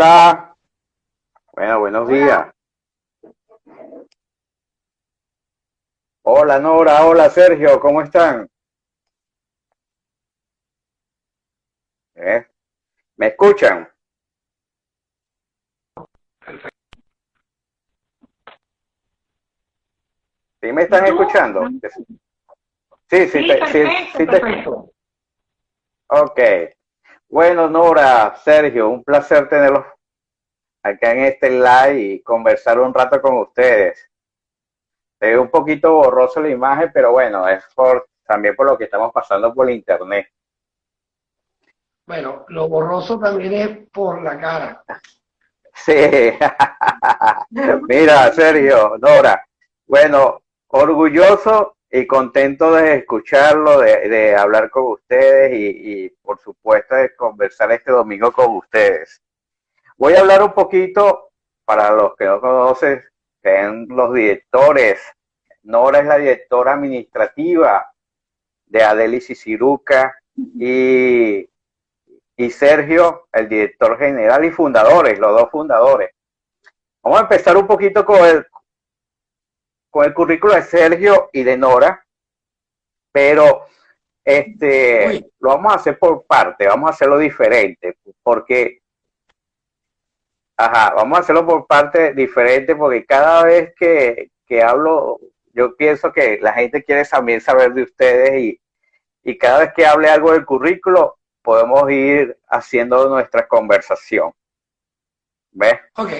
Hola. Bueno, buenos días. Hola Nora, hola Sergio, ¿cómo están? ¿Eh? ¿Me escuchan? ¿Sí me están escuchando? Sí, sí, Sí, te- sí, perfecto, sí te-. Ok. Bueno, Nora, Sergio, un placer tenerlos acá en este live y conversar un rato con ustedes. Ve un poquito borroso la imagen, pero bueno, es por, también por lo que estamos pasando por internet. Bueno, lo borroso también es por la cara. Sí. Mira, Sergio, Nora, bueno, orgulloso y contento de escucharlo, de, de hablar con ustedes y, y, por supuesto de conversar este domingo con ustedes. Voy a hablar un poquito, para los que no conocen, que son los directores. Nora es la directora administrativa de Adelis y Ciruca y, y Sergio, el director general y fundadores, los dos fundadores. Vamos a empezar un poquito con el, con el currículo de Sergio y de Nora, pero este Uy. lo vamos a hacer por parte, vamos a hacerlo diferente, porque ajá, vamos a hacerlo por parte diferente, porque cada vez que, que hablo, yo pienso que la gente quiere también saber de ustedes y, y cada vez que hable algo del currículo, podemos ir haciendo nuestra conversación. ¿Ves? Ok.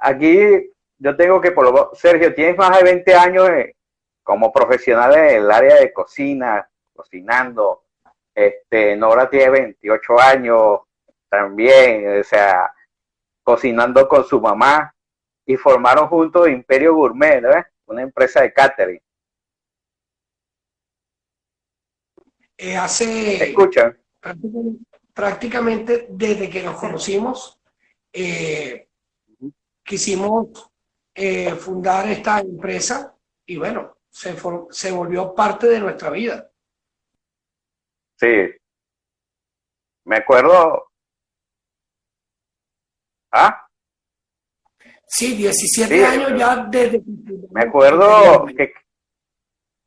Aquí yo tengo que, por lo Sergio, tienes más de 20 años eh, como profesional en el área de cocina, cocinando. Este, Nora tiene 28 años también, o sea, cocinando con su mamá y formaron juntos Imperio Gourmet, ¿no? Una empresa de catering. Eh, ¿Me hace escuchan? prácticamente, prácticamente desde que nos conocimos, eh, quisimos eh, fundar esta empresa y bueno, se, for- se volvió parte de nuestra vida. Sí. Me acuerdo. ¿Ah? Sí, 17 Sí, años ya desde que Me acuerdo que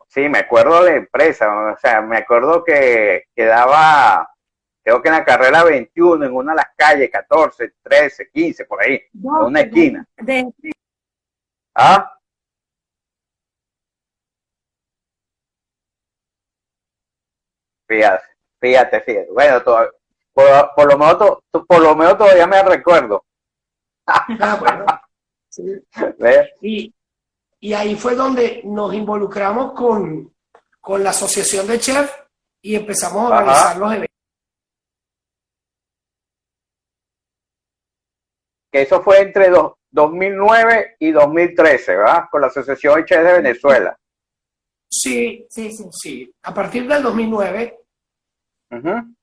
sí, me acuerdo de empresa, o sea, me acuerdo que quedaba, creo que en la carrera 21, en una de las calles, 14, 13, 15, por ahí, en una esquina. De, ¿Ah? Fíjate, fíjate, fíjate. Bueno, to- por, por lo menos, por lo menos todavía me recuerdo. Ah, bueno. Sí. Y, y ahí fue donde nos involucramos con, con la asociación de chef y empezamos a Ajá. organizar los eventos. Que eso fue entre dos- 2009 y 2013, ¿verdad? Con la Asociación Chefs de Venezuela. Sí, sí, sí. sí. A partir del 2009, Ujú.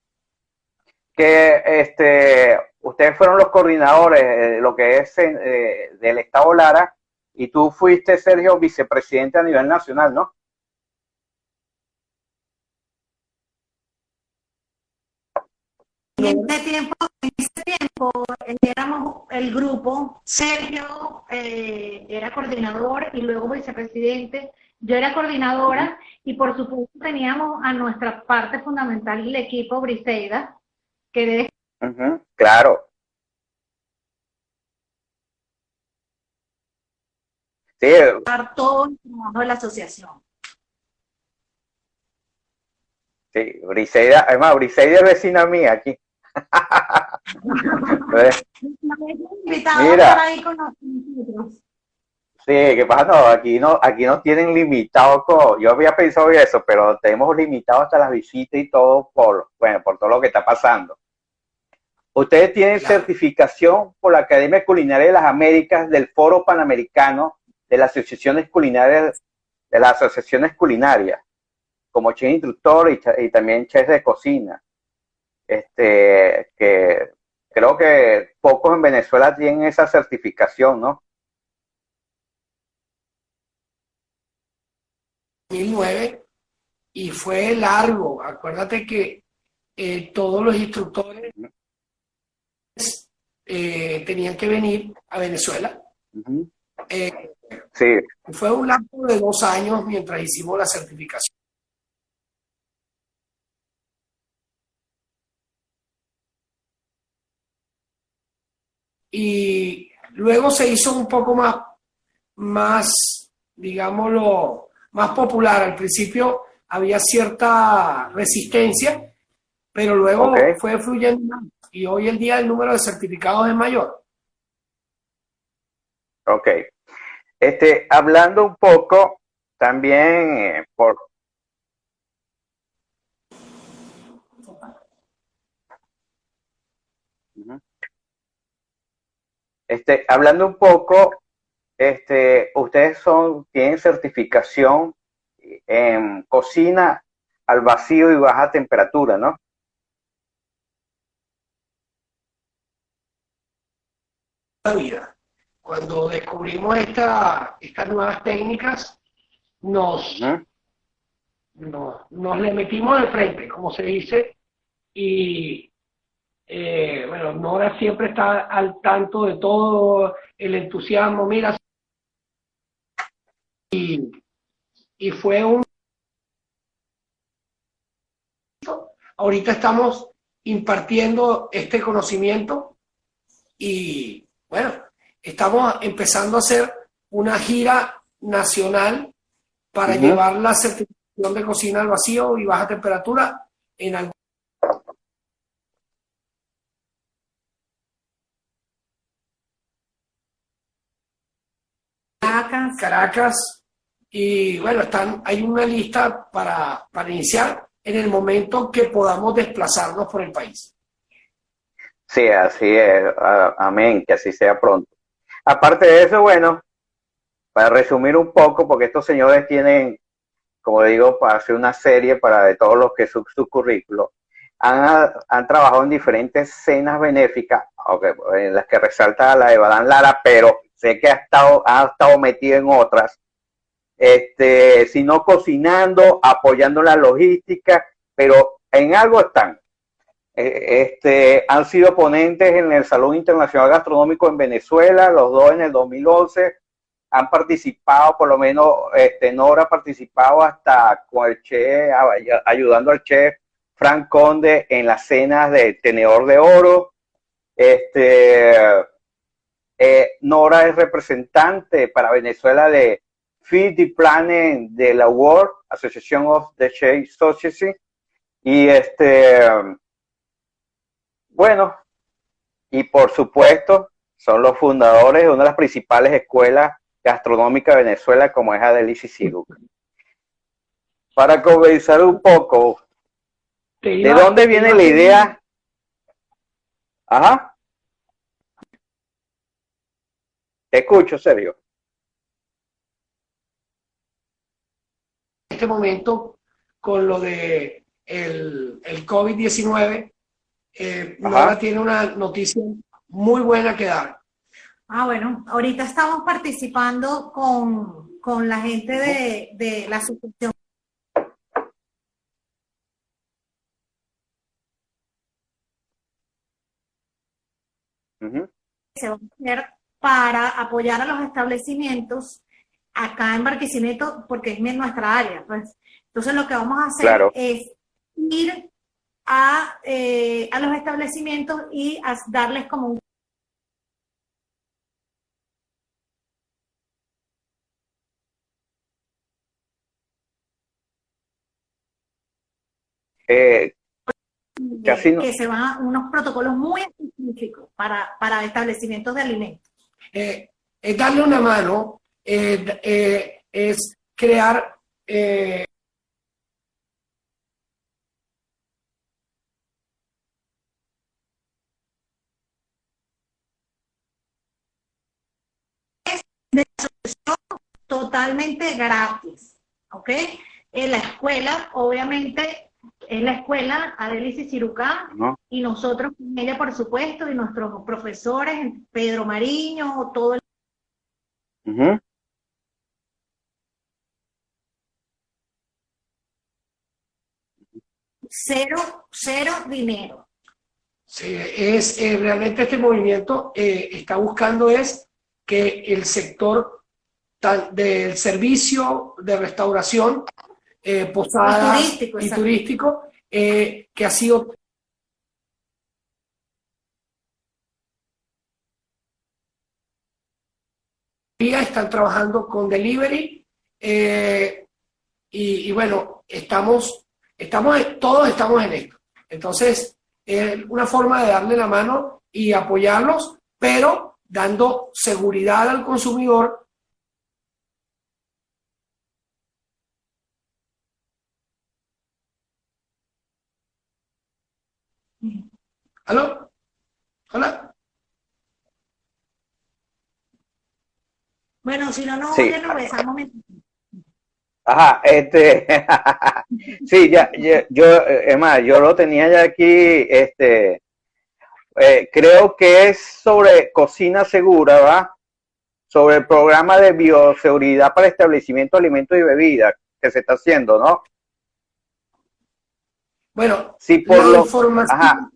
Que este, ustedes fueron los coordinadores de lo que es eh, del Estado Lara y tú fuiste, Sergio, vicepresidente a nivel nacional, ¿no? En ese tiempo, en ese tiempo eh, éramos el grupo, Sergio eh, era coordinador y luego vicepresidente, yo era coordinadora y por supuesto teníamos a nuestra parte fundamental el equipo Briseida, que Ujú, Claro. Sí, todo el trabajo de la asociación. sí, Briseida, además, Briseida es vecina mía aquí. Mira. con. Sí, ¿qué pasa? No, aquí no, aquí nos tienen limitados. co- Yo había pensado eso, pero tenemos limitado hasta las visitas y todo por, bueno, por todo lo que está pasando. Ustedes tienen Claro. certificación por la Academia Culinaria de las Américas del Foro Panamericano de las Asociaciones Culinarias, de las Asociaciones Culinarias, como chef instructor y, y también chef de cocina. Este, que creo que pocos en Venezuela tienen esa certificación, ¿no? 2009, y fue largo. Acuérdate que eh, todos los instructores eh, tenían que venir a Venezuela. Eh, sí. Fue un lapso de dos años mientras hicimos la certificación. Y luego se hizo un poco más, más, digámoslo, más popular. Al principio había cierta resistencia, pero luego fue fluyendo y hoy en día el número de certificados es mayor. Ok. Este, hablando un poco también eh, por... Este, hablando un poco, este, ustedes son, tienen certificación en cocina al vacío y baja temperatura, ¿no? Vida. Cuando descubrimos esta, estas nuevas técnicas, nos, nos, le metimos de frente, como se dice, y eh, bueno, Nora siempre está al tanto de todo el entusiasmo, mira, y y fue un... Ahorita estamos impartiendo este conocimiento y bueno, estamos empezando a hacer una gira nacional para llevar la certificación de cocina al vacío y baja temperatura en algún Caracas, y bueno, están, hay una lista para, para iniciar en el momento que podamos desplazarnos por el país. Sí, así es. Amén, que así sea pronto. Aparte de eso, bueno, para resumir un poco, porque estos señores tienen, como digo, para hacer una serie para de todos los que su, su currículo, han, han, trabajado en diferentes cenas benéficas, en las que resalta la de Badán Lara, pero sé que ha estado, ha estado metido en otras este, sino cocinando, apoyando la logística, pero en algo están. Eh, este, han sido ponentes en el Salón Internacional Gastronómico en Venezuela, los dos en el 2011, han participado, por lo menos este, Nora ha participado hasta con el chef, ayudando al chef Frank Conde en las cenas de Tenedor de Oro. Este, eh, Nora es representante para Venezuela de Feed the Planning de la World Association of the Chase Society. Y este, bueno, y por supuesto, son los fundadores de una de las principales escuelas gastronómicas de Venezuela, como es Adelici Siruc. Para comenzar un poco, ¿de dónde viene la idea? Ajá. Te escucho, Sergio. este momento con lo de el, el COVID-19, eh, tiene una noticia muy buena que dar. Ah, bueno, ahorita estamos participando con, con la gente de, de la asociación. Se va a hacer para apoyar a los establecimientos acá en Barquisimeto porque es nuestra área. Pues. Entonces lo que vamos a hacer es ir a, eh, a los establecimientos y a darles como un Eh, que se van a unos protocolos muy específicos para, para establecimientos de alimentos. Eh, es darle una mano eh, eh, es crear eh, totalmente gratis, ¿ok? En la escuela, obviamente, es la escuela Adelici Cirucá y nosotros con ella, por supuesto, y nuestros profesores, Pedro Mariño, todo el... cero, cero dinero. Sí, es eh, realmente este movimiento eh, está buscando es que el sector del servicio de restauración, eh, posada y turístico, que ha sido están trabajando con delivery y, bueno, estamos, estamos, todos estamos en esto. Entonces, es una forma de darle la mano y apoyarlos, pero dando seguridad al consumidor ¿Aló? ¿Hola? Bueno, si no, no, sí. lo besamos. Ajá, este, sí, ya, yo, es más, yo lo tenía ya aquí, este, eh, creo que es sobre cocina segura, ¿va? Sobre el programa de bioseguridad para establecimiento de alimentos y bebidas que se está haciendo, ¿no? Bueno, sí, por la, información,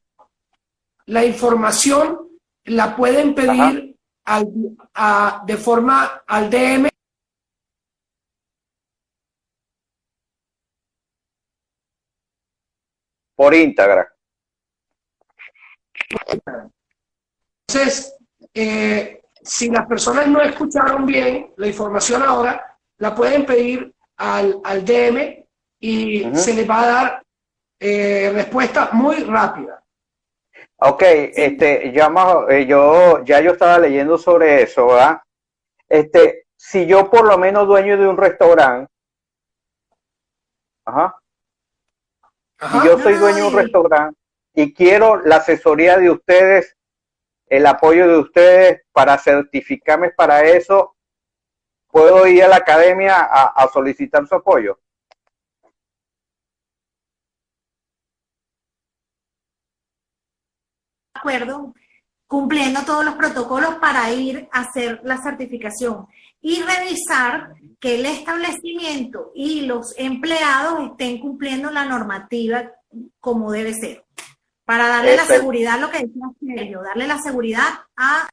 la información la pueden pedir al, a, de forma al DM por Instagram. Entonces, eh, si las personas no escucharon bien la información ahora, la pueden pedir al, al DM y se les va a dar eh, respuesta muy rápida. Ok, este, ya eh, yo, ya yo estaba leyendo sobre eso, ¿verdad? Este, si yo por lo menos dueño de un restaurante, ajá, si yo soy dueño de un restaurante y quiero la asesoría de ustedes, el apoyo de ustedes para certificarme para eso, ¿puedo ir a la academia a, solicitar su apoyo? Acuerdo, cumpliendo todos los protocolos para ir a hacer la certificación y revisar que el establecimiento y los empleados estén cumpliendo la normativa como debe ser. Para darle la seguridad, lo que decía Sergio, darle la seguridad a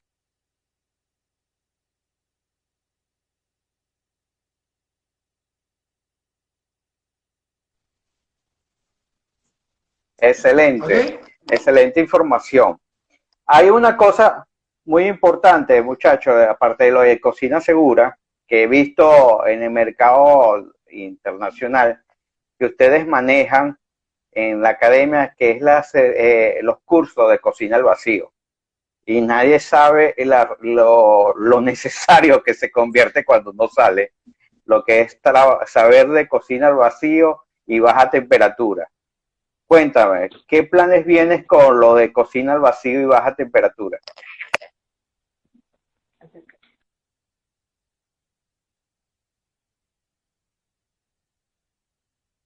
Excelente, excelente información. Hay una cosa muy importante, muchachos, aparte de lo de cocina segura, que he visto en el mercado internacional que ustedes manejan en la academia, que es las, eh, los cursos de cocina al vacío. Y nadie sabe lo, lo, necesario que se convierte cuando no sale, lo que es saber de cocina al vacío y baja temperatura. Cuéntame, ¿qué planes vienes con lo de cocina al vacío y baja temperatura?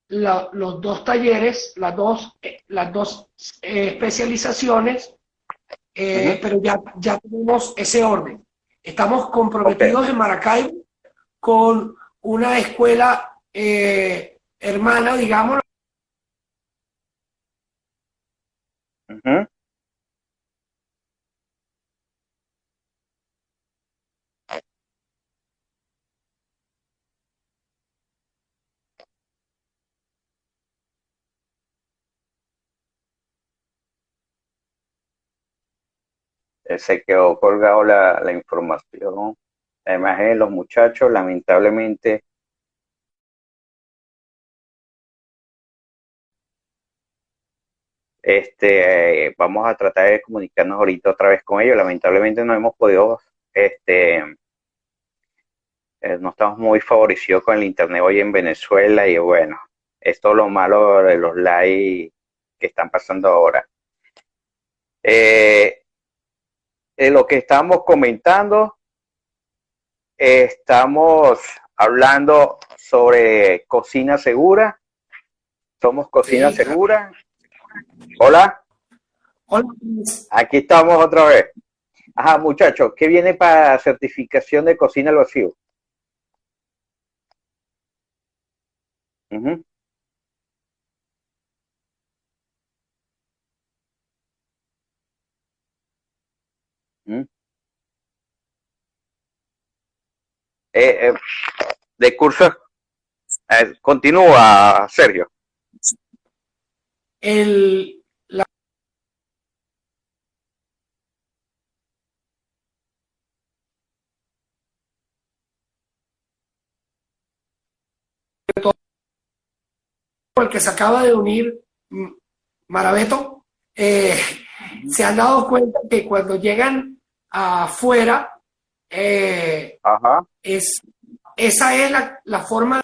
los dos talleres, las dos, eh, las dos eh, especializaciones, eh, pero ya, ya tenemos ese orden. Estamos comprometidos en Maracaibo con una escuela hermana, digamos. Se quedó colgado la, la información. Además, de los muchachos, lamentablemente, este, vamos a tratar de comunicarnos ahorita otra vez con ellos. Lamentablemente no hemos podido, este, eh, no estamos muy favorecidos con el internet hoy en Venezuela y bueno, esto es lo malo de los live que están pasando ahora. Eh, lo que estamos comentando, estamos hablando sobre cocina segura. Somos cocina segura. Hola. Hola. Aquí estamos otra vez. Ajá, muchachos, ¿qué viene para certificación de cocina al vacío? ¿Mm? Eh, eh, de cursos, eh, continúa, Sergio. El, el que se acaba de unir, Marabeto, eh, se han dado cuenta que cuando llegan afuera, eh, es, esa es la, la forma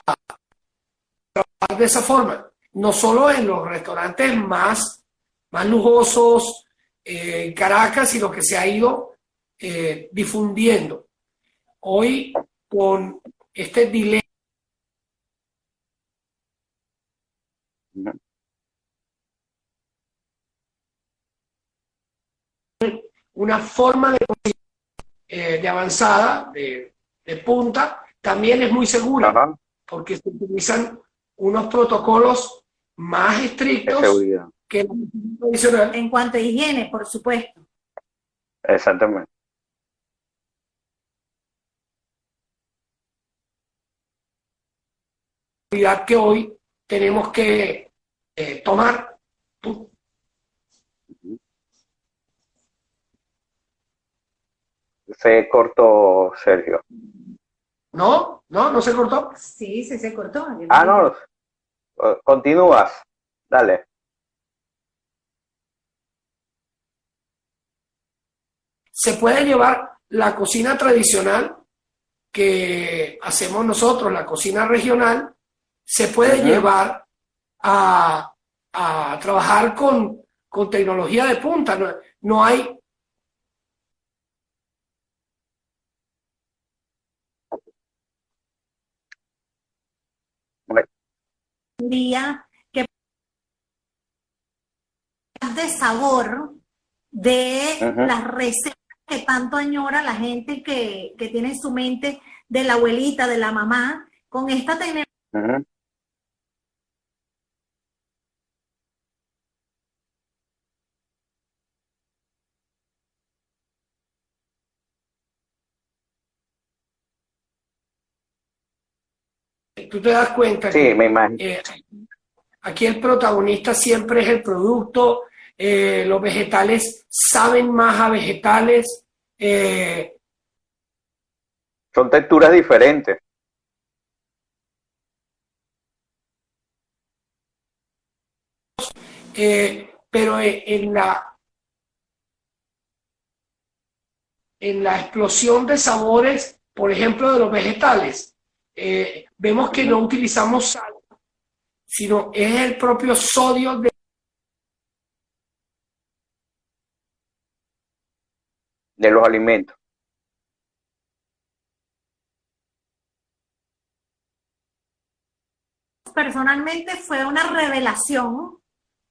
trabajar de esa forma, no solo en los restaurantes más, más lujosos, eh, Caracas y lo que se ha ido eh, difundiendo. Hoy, con este dilema, una forma de, eh, de avanzada, de, punta, también es muy segura, porque se utilizan unos protocolos más estrictos en cuanto a higiene, por supuesto. Exactamente. que hoy tenemos que eh, tomar. Se cortó, Sergio. No, no, no se cortó. Sí, sí se cortó. Ah, no. Continúas. Dale. se puede llevar la cocina tradicional que hacemos nosotros, la cocina regional, se puede llevar a, trabajar con, tecnología de punta. No, no hay día que de sabor de las recetas que tanto añora la gente que, tiene en su mente de la abuelita, de la mamá, con esta tecnología. Tú te das cuenta sí, me imagino. Eh, aquí el protagonista siempre es el producto, eh, los vegetales saben más a vegetales. Eh, Son texturas diferentes. Eh, pero en la en la explosión de sabores, por ejemplo, de los vegetales, vemos que no utilizamos sal, sino es el propio sodio de de los alimentos. Personalmente fue una revelación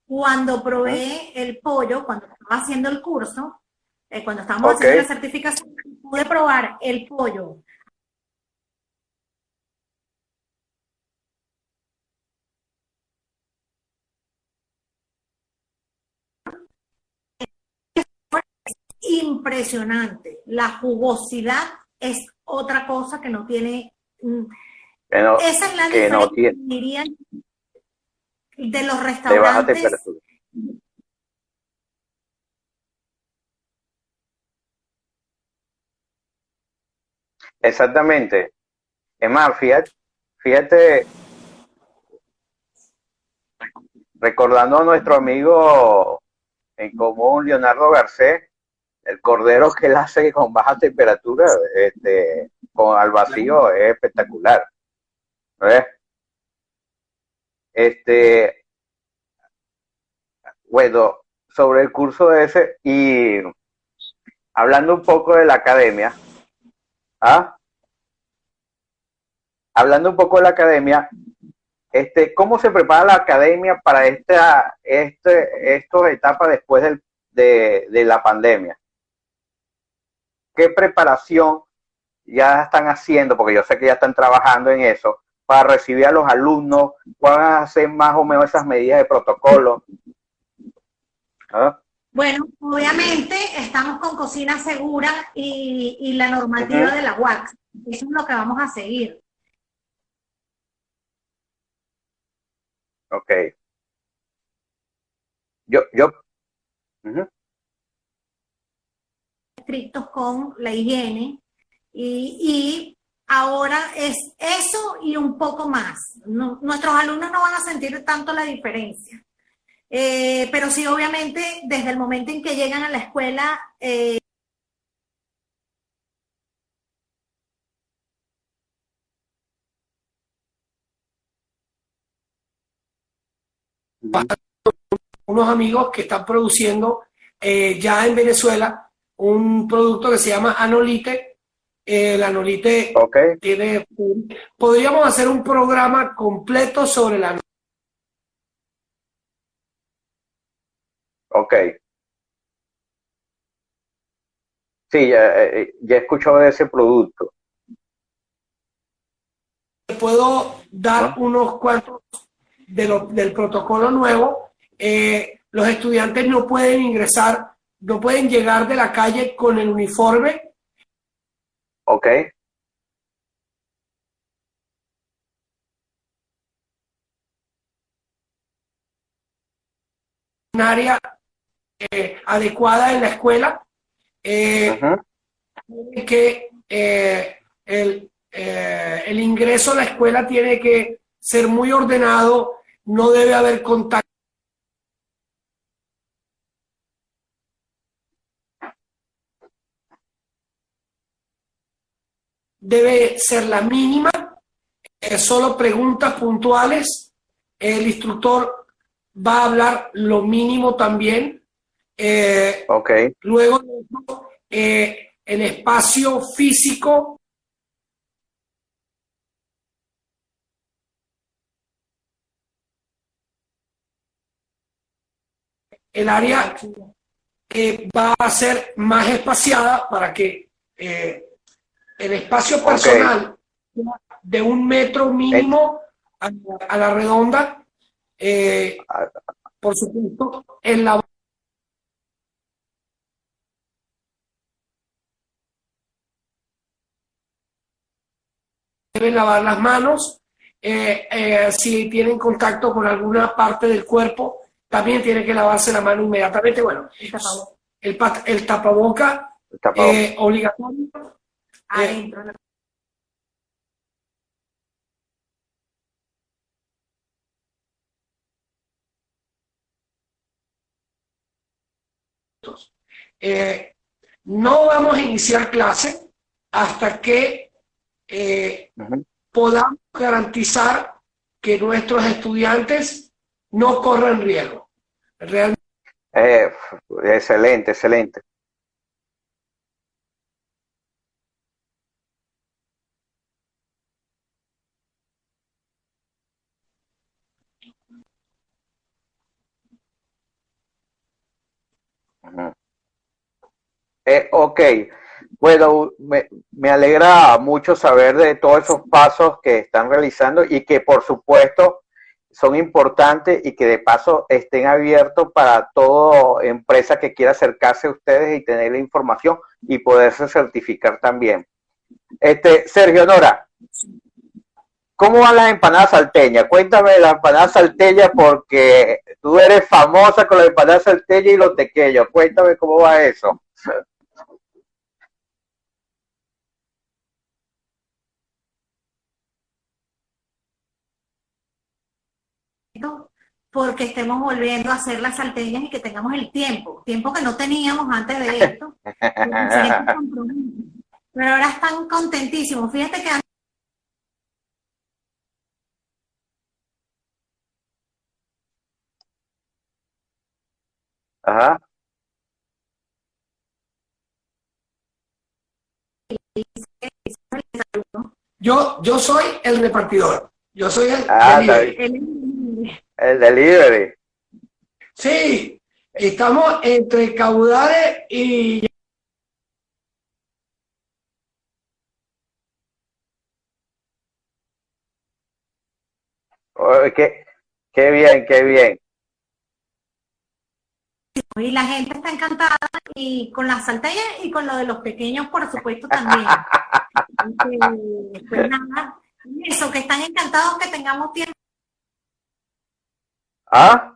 cuando probé el pollo, cuando estaba haciendo el curso, eh, cuando estábamos haciendo la certificación, pude probar el pollo impresionante. La jugosidad es otra cosa que no tiene. Mm, esa es la diferencia, diría, de los restaurantes. Exactamente. Es más, fíjate, fíjate, recordando a nuestro amigo en común, Leonardo Garcés, el cordero que él hace con baja temperatura, este, con al vacío, es espectacular. ¿Ves? Este, bueno, sobre el curso ese y hablando un poco de la academia, ¿ah? Hablando un poco de la academia, este, ¿cómo se prepara la academia para esta, este, esta etapa después del, de, de la pandemia? Qué preparación ya están haciendo, porque yo sé que ya están trabajando en eso, para recibir a los alumnos? ¿Cuáles van a ser más o menos esas medidas de protocolo? ¿Ah? Bueno, obviamente estamos con cocina segura y, la normativa de la UAC. Eso es lo que vamos a seguir. Ok. Yo, yo. Estrictos con la higiene y, ahora es eso y un poco más. nuestros alumnos no van a sentir tanto la diferencia. Eh, pero sí, obviamente, desde el momento en que llegan a la escuela, eh, unos amigos que están produciendo eh, ya en Venezuela un producto que se llama Anolite. el Anolite tiene, podríamos hacer un programa completo sobre la Ok. Sí, ya, eh, ya he escuchado de ese producto. Puedo dar unos cuantos de del protocolo nuevo. Eh, los estudiantes no pueden ingresar, no pueden llegar de la calle con el uniforme. Ok. Un área eh, adecuada en la escuela, eh, que eh, el, el ingreso a la escuela tiene que ser muy ordenado, no debe haber contacto. Debe ser la mínima, solo preguntas puntuales. El instructor va a hablar lo mínimo también eh, Luego, eh, el espacio físico el área eh, va a ser más espaciada para que eh, el espacio personal de un metro mínimo a, la redonda, ah. por supuesto, en la deben lavar las manos. Eh, eh, si tienen contacto con alguna parte del cuerpo, también tienen que lavarse la mano inmediatamente. Bueno, el, el tapaboca eh, obligatorio. No vamos a iniciar clase hasta que eh, podamos garantizar que nuestros estudiantes no corran riesgo. Realmente. Eh, excelente, excelente. Eh, ok, bueno, me, alegra mucho saber de todos esos pasos que están realizando y que por supuesto son importantes y que de paso estén abiertos para toda empresa que quiera acercarse a ustedes y tener la información y poderse certificar también. Este, Sergio Nora, ¿cómo van las empanadas salteñas? Cuéntame las empanadas salteñas porque tú eres famosa con las empanadas salteñas y los tequeños. Cuéntame cómo va eso. porque estemos volviendo a hacer las salteñas y que tengamos el tiempo, tiempo que no teníamos antes de esto. Pero ahora están contentísimos. Fíjate que Ajá. Yo, yo soy el repartidor. Yo soy el, ah, el delivery. Sí, estamos entre caudales y qué, qué bien, qué bien. Y la gente está encantada y con las salteñas y con lo de los pequeños, por supuesto, también. pues nada, eso, que están encantados que tengamos tiempo. ¿Ah?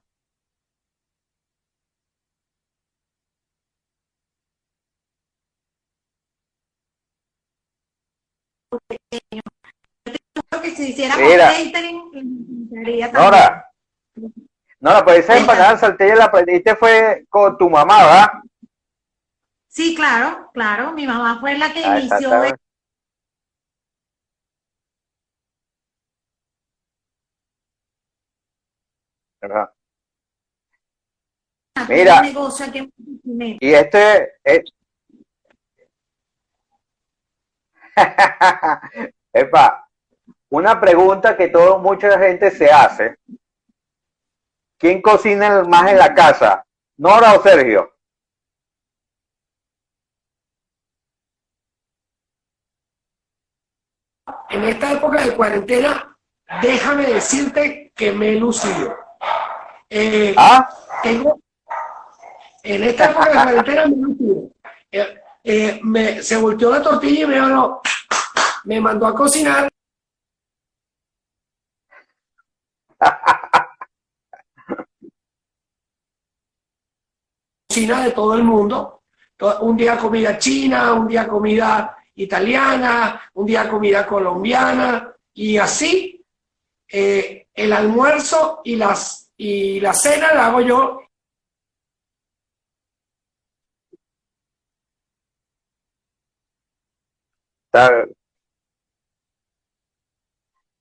que si hiciéramos catering, Nora, Nora, pues esa empanada salteña la aprendiste fue con tu mamá, ¿verdad? Sí, claro, claro. Mi mamá fue la que ah, inició. Mira, y este, es... Epa, una pregunta que todo, mucha gente se hace. ¿Quién cocina más en la casa? ¿Nora o Sergio? En esta época de cuarentena, déjame decirte que me he lucido. Eh, ¿Ah? Tengo, en esta época de cuarentena me he lucido. Eh, eh, me, se volteó la tortilla y me, me mandó a cocinar. De todo el mundo. Un día comida china, un día comida italiana, un día comida colombiana y así eh, el almuerzo y las y la cena la hago yo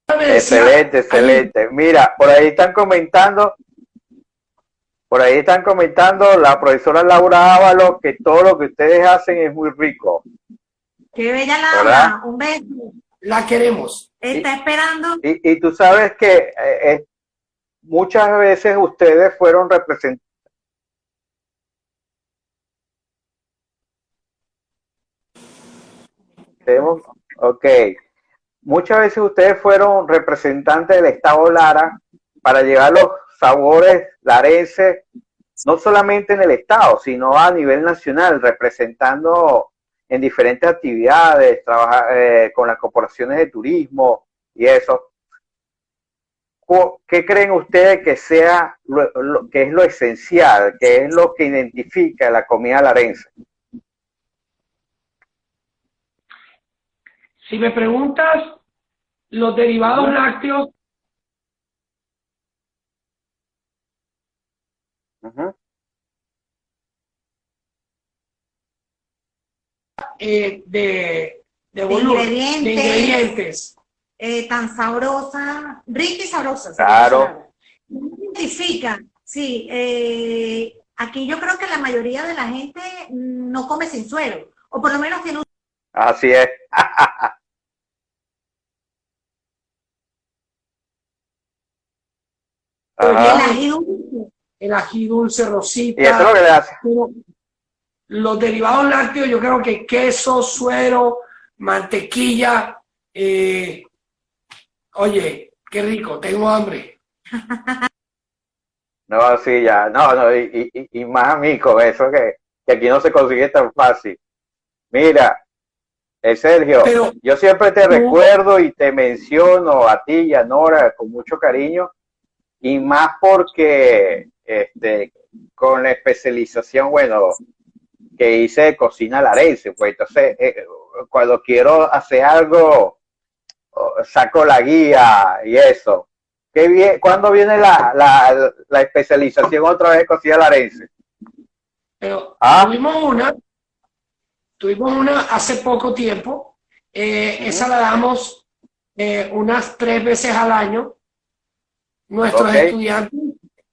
Excelente, excelente. Mira, por ahí están comentando, por ahí están comentando la profesora Laura Ávalo que todo lo que ustedes hacen es muy rico. Qué bella Laura, un beso. La queremos. Está esperando. Y, tú sabes que eh, muchas veces ustedes fueron representados. Ok, muchas veces ustedes fueron representantes del Estado Lara para llevar los sabores larenses, no solamente en el Estado, sino a nivel nacional, representando en diferentes actividades, trabajar eh, con las corporaciones de turismo y eso. ¿Qué creen ustedes que sea lo, que es lo esencial, que es lo que identifica la comida larense? Si me preguntas los derivados lácteos, eh, de, de, ingredientes, eh, tan sabrosa, rica y sabrosa. Claro. Identifica, sí. Eh, aquí yo creo que la mayoría de la gente no come sin suero, o por lo menos tiene un... Así es. el ají dulce, el ají dulce, rosita. ¿Y eso es lo que le hace? Los derivados lácteos, yo creo que queso, suero, mantequilla. Eh, oye, qué rico, tengo hambre. No, sí, ya, no, no, y, y, más amigo, eso que, que, aquí no se consigue tan fácil. Mira, eh, Sergio, yo siempre te recuerdo y te menciono a ti y a Nora con mucho cariño, y más porque este, con la especialización, bueno, que hice de cocina larense, pues entonces eh, cuando quiero hacer algo, saco la guía y eso. ¿Qué bien, ¿Cuándo viene la, la, la especialización otra vez de cocina larense? Pero ¿Ah? tuvimos una, tuvimos una hace poco tiempo, eh, esa la damos eh, unas tres veces al año. Nuestros estudiantes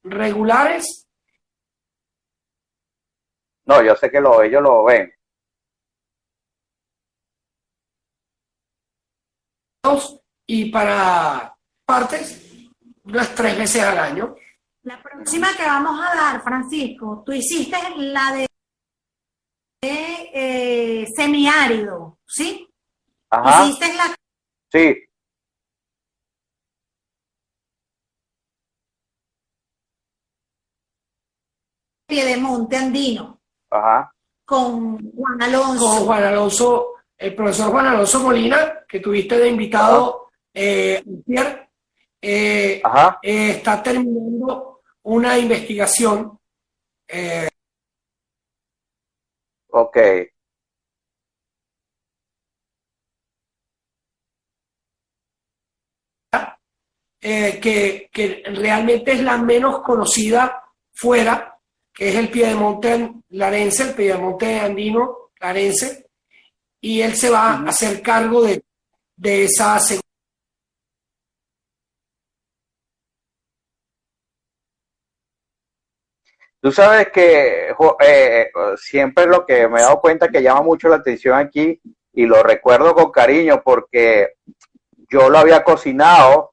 regulares no, yo sé que lo, ellos lo ven. Y para partes, unas tres veces al año. La próxima que vamos a dar, Francisco, tú hiciste la de, eh, semiárido, ¿sí? Ajá. Hiciste la... Sí. Piedemonte Andino. Ajá. Con Juan Alonso. Con Juan Alonso, el profesor Juan Alonso Molina, que tuviste de invitado eh, ayer, eh, Ajá. eh, está terminando una investigación. eh, Ok. eh, que, que realmente es la menos conocida fuera, que es el Piedemonte Larense, el Piedemonte Andino Larense, y él se va a hacer cargo de, de esa segunda. Tú sabes que jo- eh, siempre lo que me he dado cuenta que llama mucho la atención aquí, y lo recuerdo con cariño porque yo lo había cocinado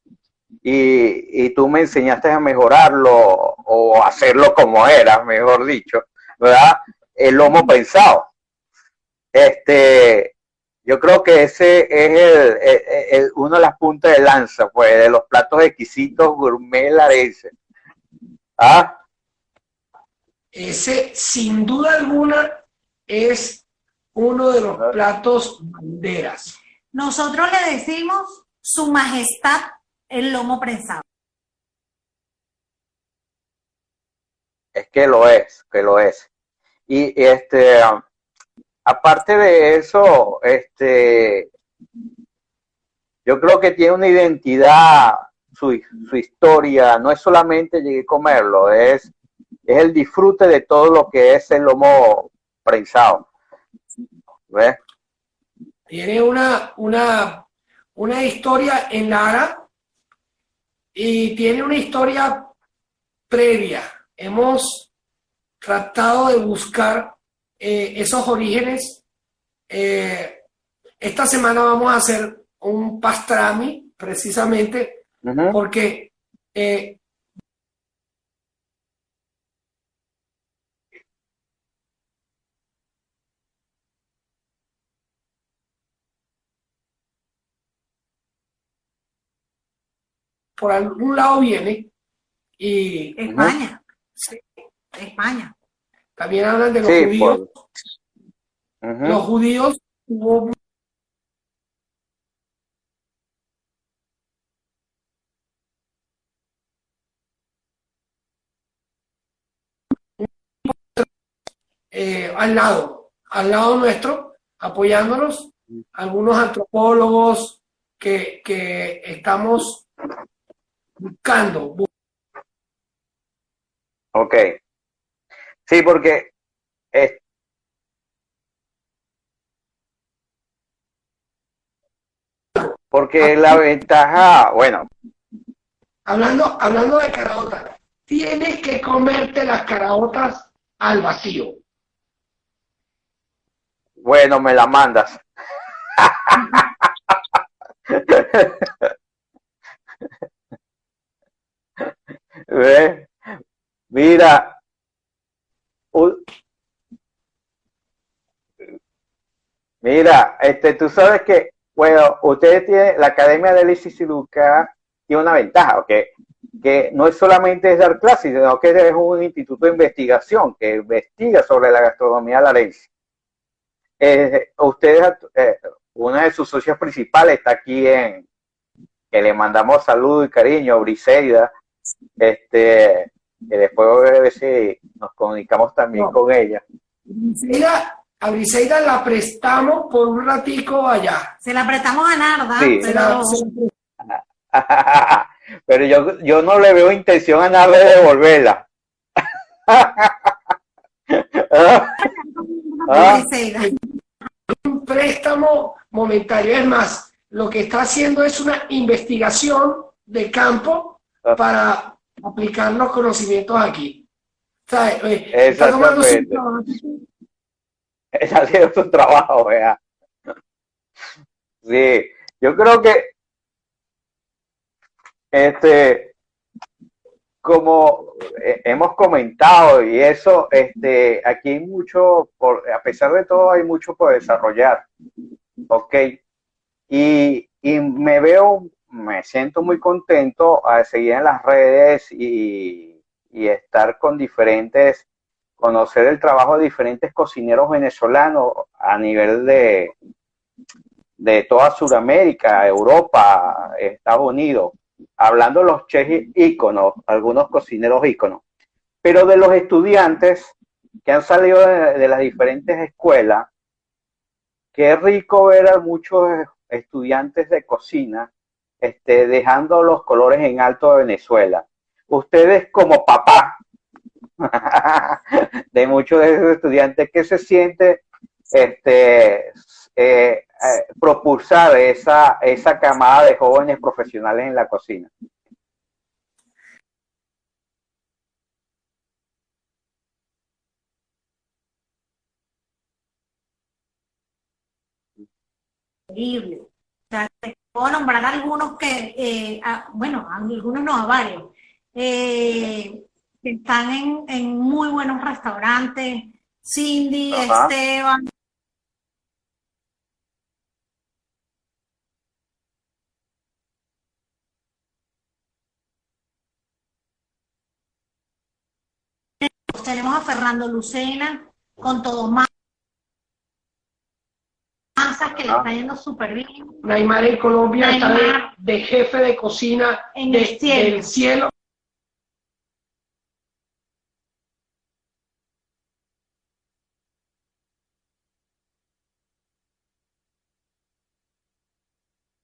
y, y tú me enseñaste a mejorarlo o hacerlo como era, mejor dicho, ¿verdad? El lomo pensado. Este, yo creo que ese es el, el- el- uno de las puntas de lanza, pues, de los platos exquisitos gourmet larenses. ¿Ah? Ese, sin duda alguna, es uno de los platos banderas. Nosotros le decimos Su Majestad el lomo prensado. Es que lo es, que lo es. Y este, aparte de eso, este, yo creo que tiene una identidad, su, su historia, no es solamente llegué a comerlo, es, es el disfrute de todo lo que es el lomo prensado. ¿Ves? Tiene una, una, una historia en Lara y tiene una historia previa. Hemos tratado de buscar eh, esos orígenes. Eh, esta semana vamos a hacer un pastrami, precisamente, porque eh, por algún lado viene y España, sí, España. también hablan de los Sí, judíos. por-. Los judíos hubo eh, al lado, al lado nuestro, apoyándonos, algunos antropólogos que, que estamos buscando, bu- Ok. Sí, porque es- porque la ventaja, bueno, hablando, hablando de caraotas, tienes que comerte las caraotas al vacío. bueno, me la mandas. ¿Ves? Mira, mira, este, tú sabes que, bueno, ustedes tienen, la Academia de Licis y Luca tiene una ventaja, ¿ok? que no es solamente dar clases, sino que es un instituto de investigación que investiga sobre la gastronomía larense. Eh, ustedes, eh, una de sus socias principales está aquí en, que le mandamos saludo y cariño, Briseida, este, que después a ver si nos comunicamos también No. con ella. Briseida, a Briseida la prestamos por un ratico allá. Se la apretamos a Narda, Sí. Se la- pero se la- Pero yo, yo no le veo intención a nada de devolverla. Ah. Un préstamo momentario. Es más, lo que está haciendo es una investigación de campo. Para aplicar los conocimientos aquí. Eh, está tomando su. Está haciendo su trabajo, vea. Sí, yo creo que este como hemos comentado y eso, este, aquí hay mucho, por, a pesar de todo, hay mucho por desarrollar, ¿ok? Y, y me veo, me siento muy contento a seguir en las redes y, estar con diferentes conocer el trabajo de diferentes cocineros venezolanos a nivel de, de toda Sudamérica, Europa, Estados Unidos, hablando de los chefs íconos, algunos cocineros íconos, pero de los estudiantes que han salido de, las diferentes escuelas, qué rico ver a muchos estudiantes de cocina este, dejando los colores en alto de Venezuela. Ustedes como papá de muchos de esos estudiantes, ¿qué se siente este, eh, eh, propulsar esa, esa camada de jóvenes profesionales en la cocina? Increíble. Puedo nombrar algunos que, eh, bueno, algunos no, a varios, que están en, en, muy buenos restaurantes. Cindy, Esteban, tenemos a Fernando Lucena con todo más que le está yendo súper bien. Neymar en Colombia está de, jefe de cocina en el cielo. del cielo.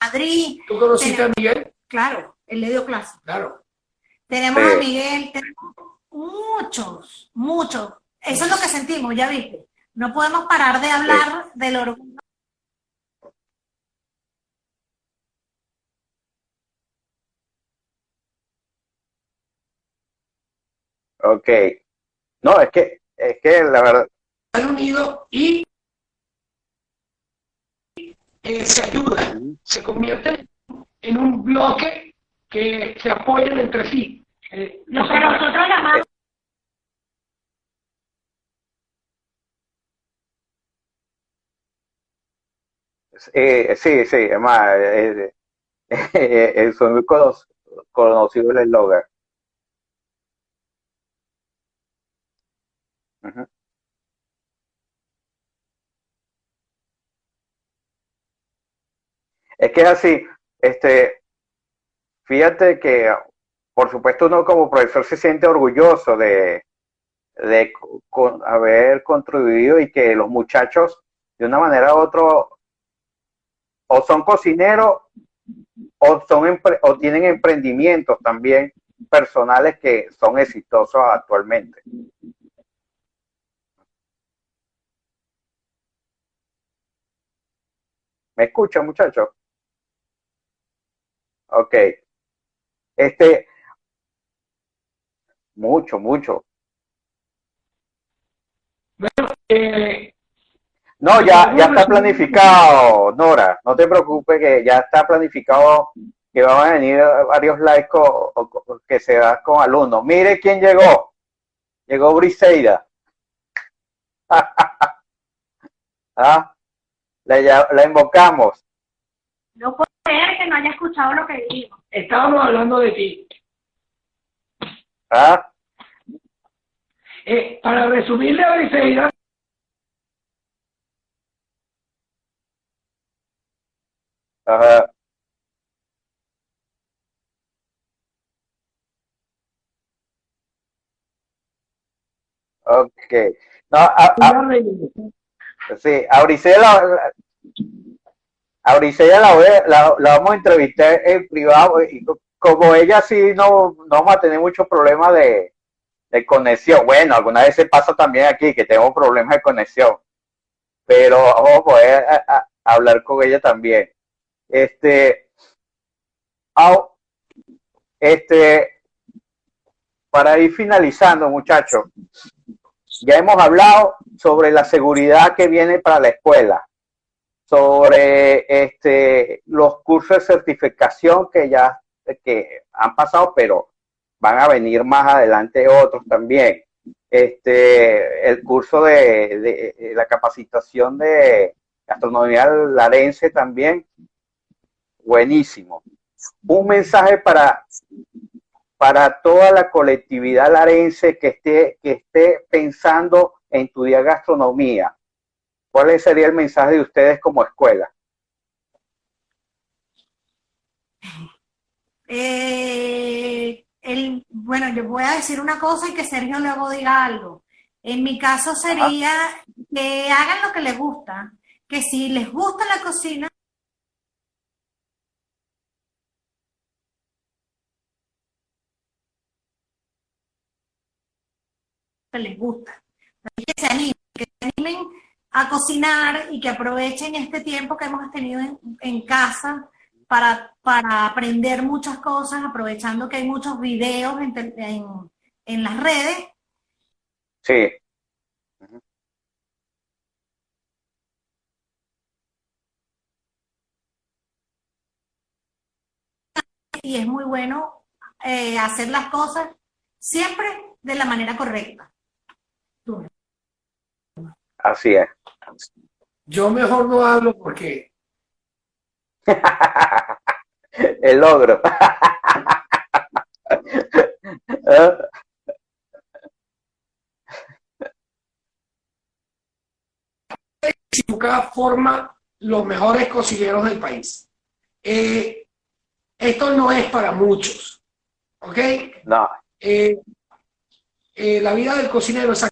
Madrid. ¿Tú conociste a Miguel? Claro, él le dio clase. Claro. Tenemos a Miguel, tenemos muchos, muchos. Eso es lo que sentimos, ya viste. No podemos parar de hablar del orgullo. Ok. No, es que, es que la verdad. Unido y eh, se ayuda, se convierte en un bloque que se apoyan entre sí. Eh, que nosotros llamamos Eh, sí, sí, es más, eh, eh, son muy conocidos el eslogan. Es que es así, este, fíjate que por supuesto uno como profesor se siente orgulloso de, de haber contribuido y que los muchachos de una manera u otra o son cocineros o, son o tienen emprendimientos también personales que son exitosos actualmente. ¿Me escucha, muchachos? Ok. Este, mucho, mucho. Bueno, eh, no, ya, ya está planificado, Nora. No te preocupes que ya está planificado que van a venir varios laicos que se dan con alumnos. Mire quién llegó. Llegó Briseida. ¿Ah? La, la invocamos. No puedo creer que no haya escuchado lo que dijo. Estábamos hablando de ti. ¿Ah? Eh, para resumirle a Briseida, Ajá. Ok. No, a, a, sí, a Brisela, a la, la, la, vamos a entrevistar en privado y como ella sí no, no vamos a tener muchos problemas de, de conexión. Bueno, alguna vez se pasa también aquí que tengo problemas de conexión, pero vamos a poder hablar con ella también. Este, este, para ir finalizando, muchachos, ya hemos hablado sobre la seguridad que viene para la escuela, sobre este, los cursos de certificación que ya que han pasado, pero van a venir más adelante otros también. Este, el curso de, de la capacitación de gastronomía larense también, buenísimo. Un mensaje para para toda la colectividad larense que esté, que esté pensando en estudiar gastronomía? ¿Cuál sería el mensaje de ustedes como escuela? Eh, el, bueno, yo voy a decir una cosa y que Sergio luego diga algo. En mi caso sería que hagan lo que les gusta, que si les gusta la cocina, que les gusta. Que se animen, que se animen a cocinar y que aprovechen este tiempo que hemos tenido en, en casa para, para, aprender muchas cosas, aprovechando que hay muchos videos en, en, en las redes. Sí. Y es muy bueno eh, hacer las cosas siempre de la manera correcta. Así es. Yo mejor no hablo porque... El logro. cada forma los mejores cocineros del país. Eh, esto no es para muchos, ¿ok? No. Eh, eh, la vida del cocinero es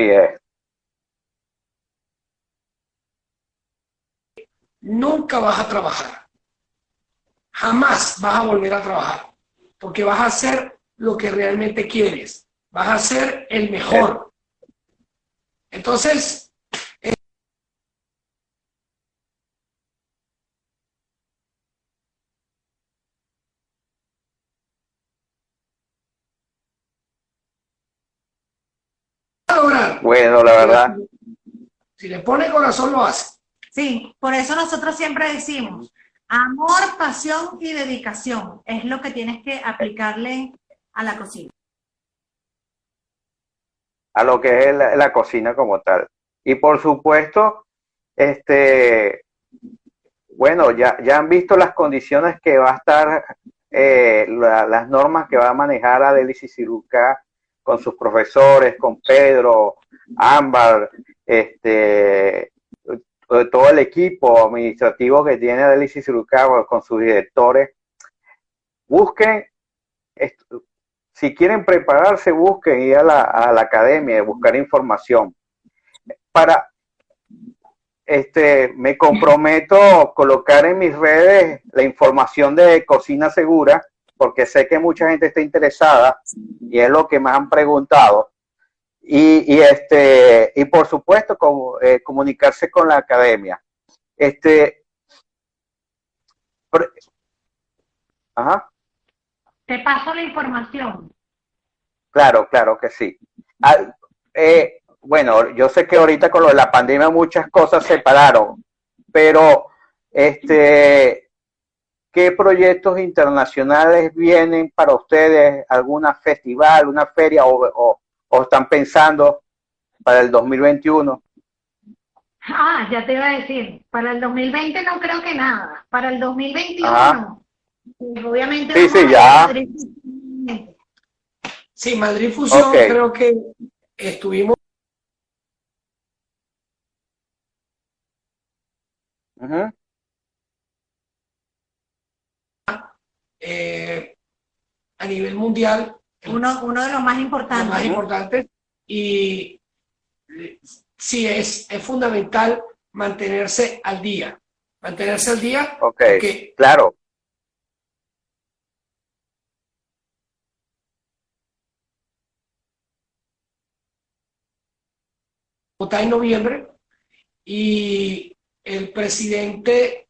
Es. Nunca vas a trabajar. Jamás vas a volver a trabajar. Porque vas a hacer lo que realmente quieres. Vas a ser el mejor. Entonces, eh, Bueno, la verdad. Si le pone corazón, lo hace. Sí, por eso nosotros siempre decimos, amor, pasión y dedicación es lo que tienes que aplicarle a la cocina. A lo que es la, la cocina como tal. Y por supuesto, este, bueno, ya, ya han visto las condiciones que va a estar, eh, la, las normas que va a manejar Adelici Ciruca con sus profesores, con Pedro, Ámbar, este, todo el equipo administrativo que tiene Adelici Ciruca con sus directores. Busquen, si quieren prepararse, busquen ir a la, a la academia, buscar información. Para, este, me comprometo a colocar en mis redes la información de Cocina Segura, porque sé que mucha gente está interesada y es lo que me han preguntado. Y, y este, y por supuesto, como, eh, comunicarse con la academia. Este, ajá. Te paso la información. Claro, claro que sí. Ah, eh, bueno, yo sé que ahorita con lo de la pandemia muchas cosas se pararon, pero este, ¿qué proyectos internacionales vienen para ustedes? ¿Alguna festival, una feria o, o, o están pensando para el 2021? Ah, ya te iba a decir, para el 2020 no creo que nada, para el 2021 Ajá. obviamente sí, sí, ya. Madrid. Sí, Madrid Fusión okay. creo que estuvimos Uh -huh. Eh, a nivel mundial. Uno, uno de los más importantes. Los más importantes. Y sí, es, es fundamental mantenerse al día. Mantenerse al día. Ok, claro. Vota en noviembre y el presidente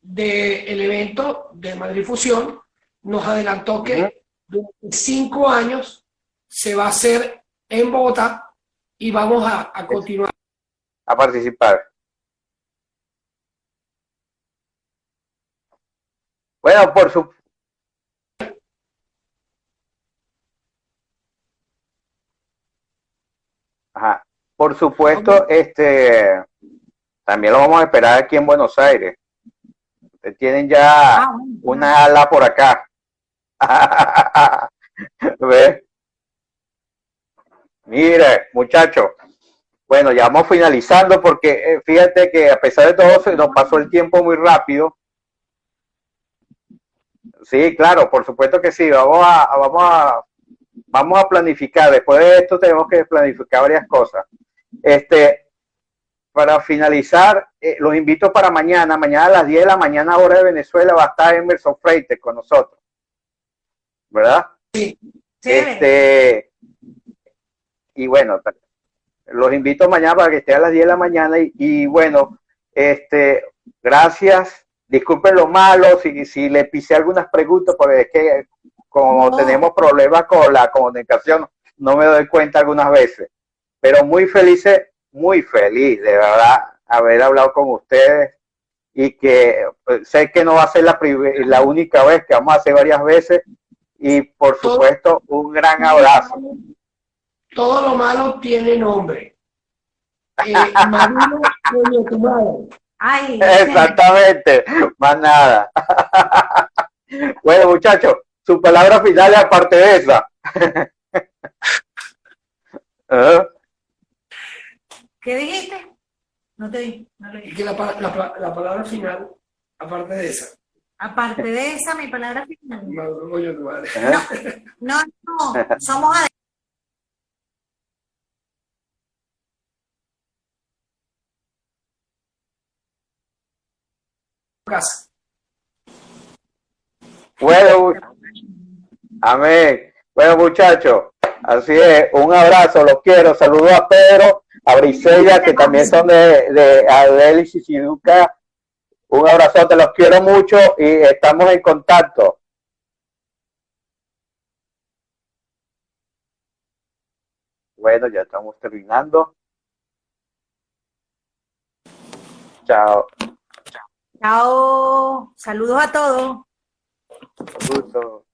del evento de Madrid Fusión nos adelantó que durante cinco años se va a hacer en Bogotá y vamos a, a continuar. A participar. Bueno, por su... Ajá. Por supuesto, okay. este también lo vamos a esperar aquí en Buenos Aires. Ustedes tienen ya Ah, una ala por acá. Mire, muchachos. Bueno, ya vamos finalizando porque eh, fíjate que a pesar de todo se nos pasó el tiempo muy rápido. Sí, claro, por supuesto que sí. Vamos a, vamos a, vamos a planificar. Después de esto tenemos que planificar varias cosas. Este, para finalizar, eh, los invito para mañana. Mañana a las 10 de la mañana, hora de Venezuela, va a estar Emerson Freites con nosotros. ¿Verdad? Chévere. Este, y bueno, los invito mañana para que estén a las 10 de la mañana. Y, y bueno, este, gracias. Disculpen lo malo, si, si le pisé algunas preguntas, porque es que como No. tenemos problemas con la comunicación, no me doy cuenta algunas veces. Pero muy felices, muy feliz, de verdad, haber hablado con ustedes y que eh, sé que no va a ser la, la única vez, que vamos a hacer varias veces. Y por Todo- supuesto, un gran abrazo. Todo lo malo tiene nombre. Eh, Marino, coño, tu madre. Ay, Exactamente, más nada. bueno, muchachos, su palabra final es aparte de esa. ¿Eh? ¿qué dijiste? No te vi, no lo Y que la, la la palabra final, aparte de esa, Aparte de esa, mi palabra final. No, no, somos adeptos. casa. Bueno, amén. Bueno, muchachos, así es. Un abrazo, los quiero. Saludos a Pedro, a Briselia, que también son de, de Adel y Sisiduca. Un abrazote, los quiero mucho y estamos en contacto. Bueno, ya estamos terminando. Chao. Chao, saludos a todos. Gusto.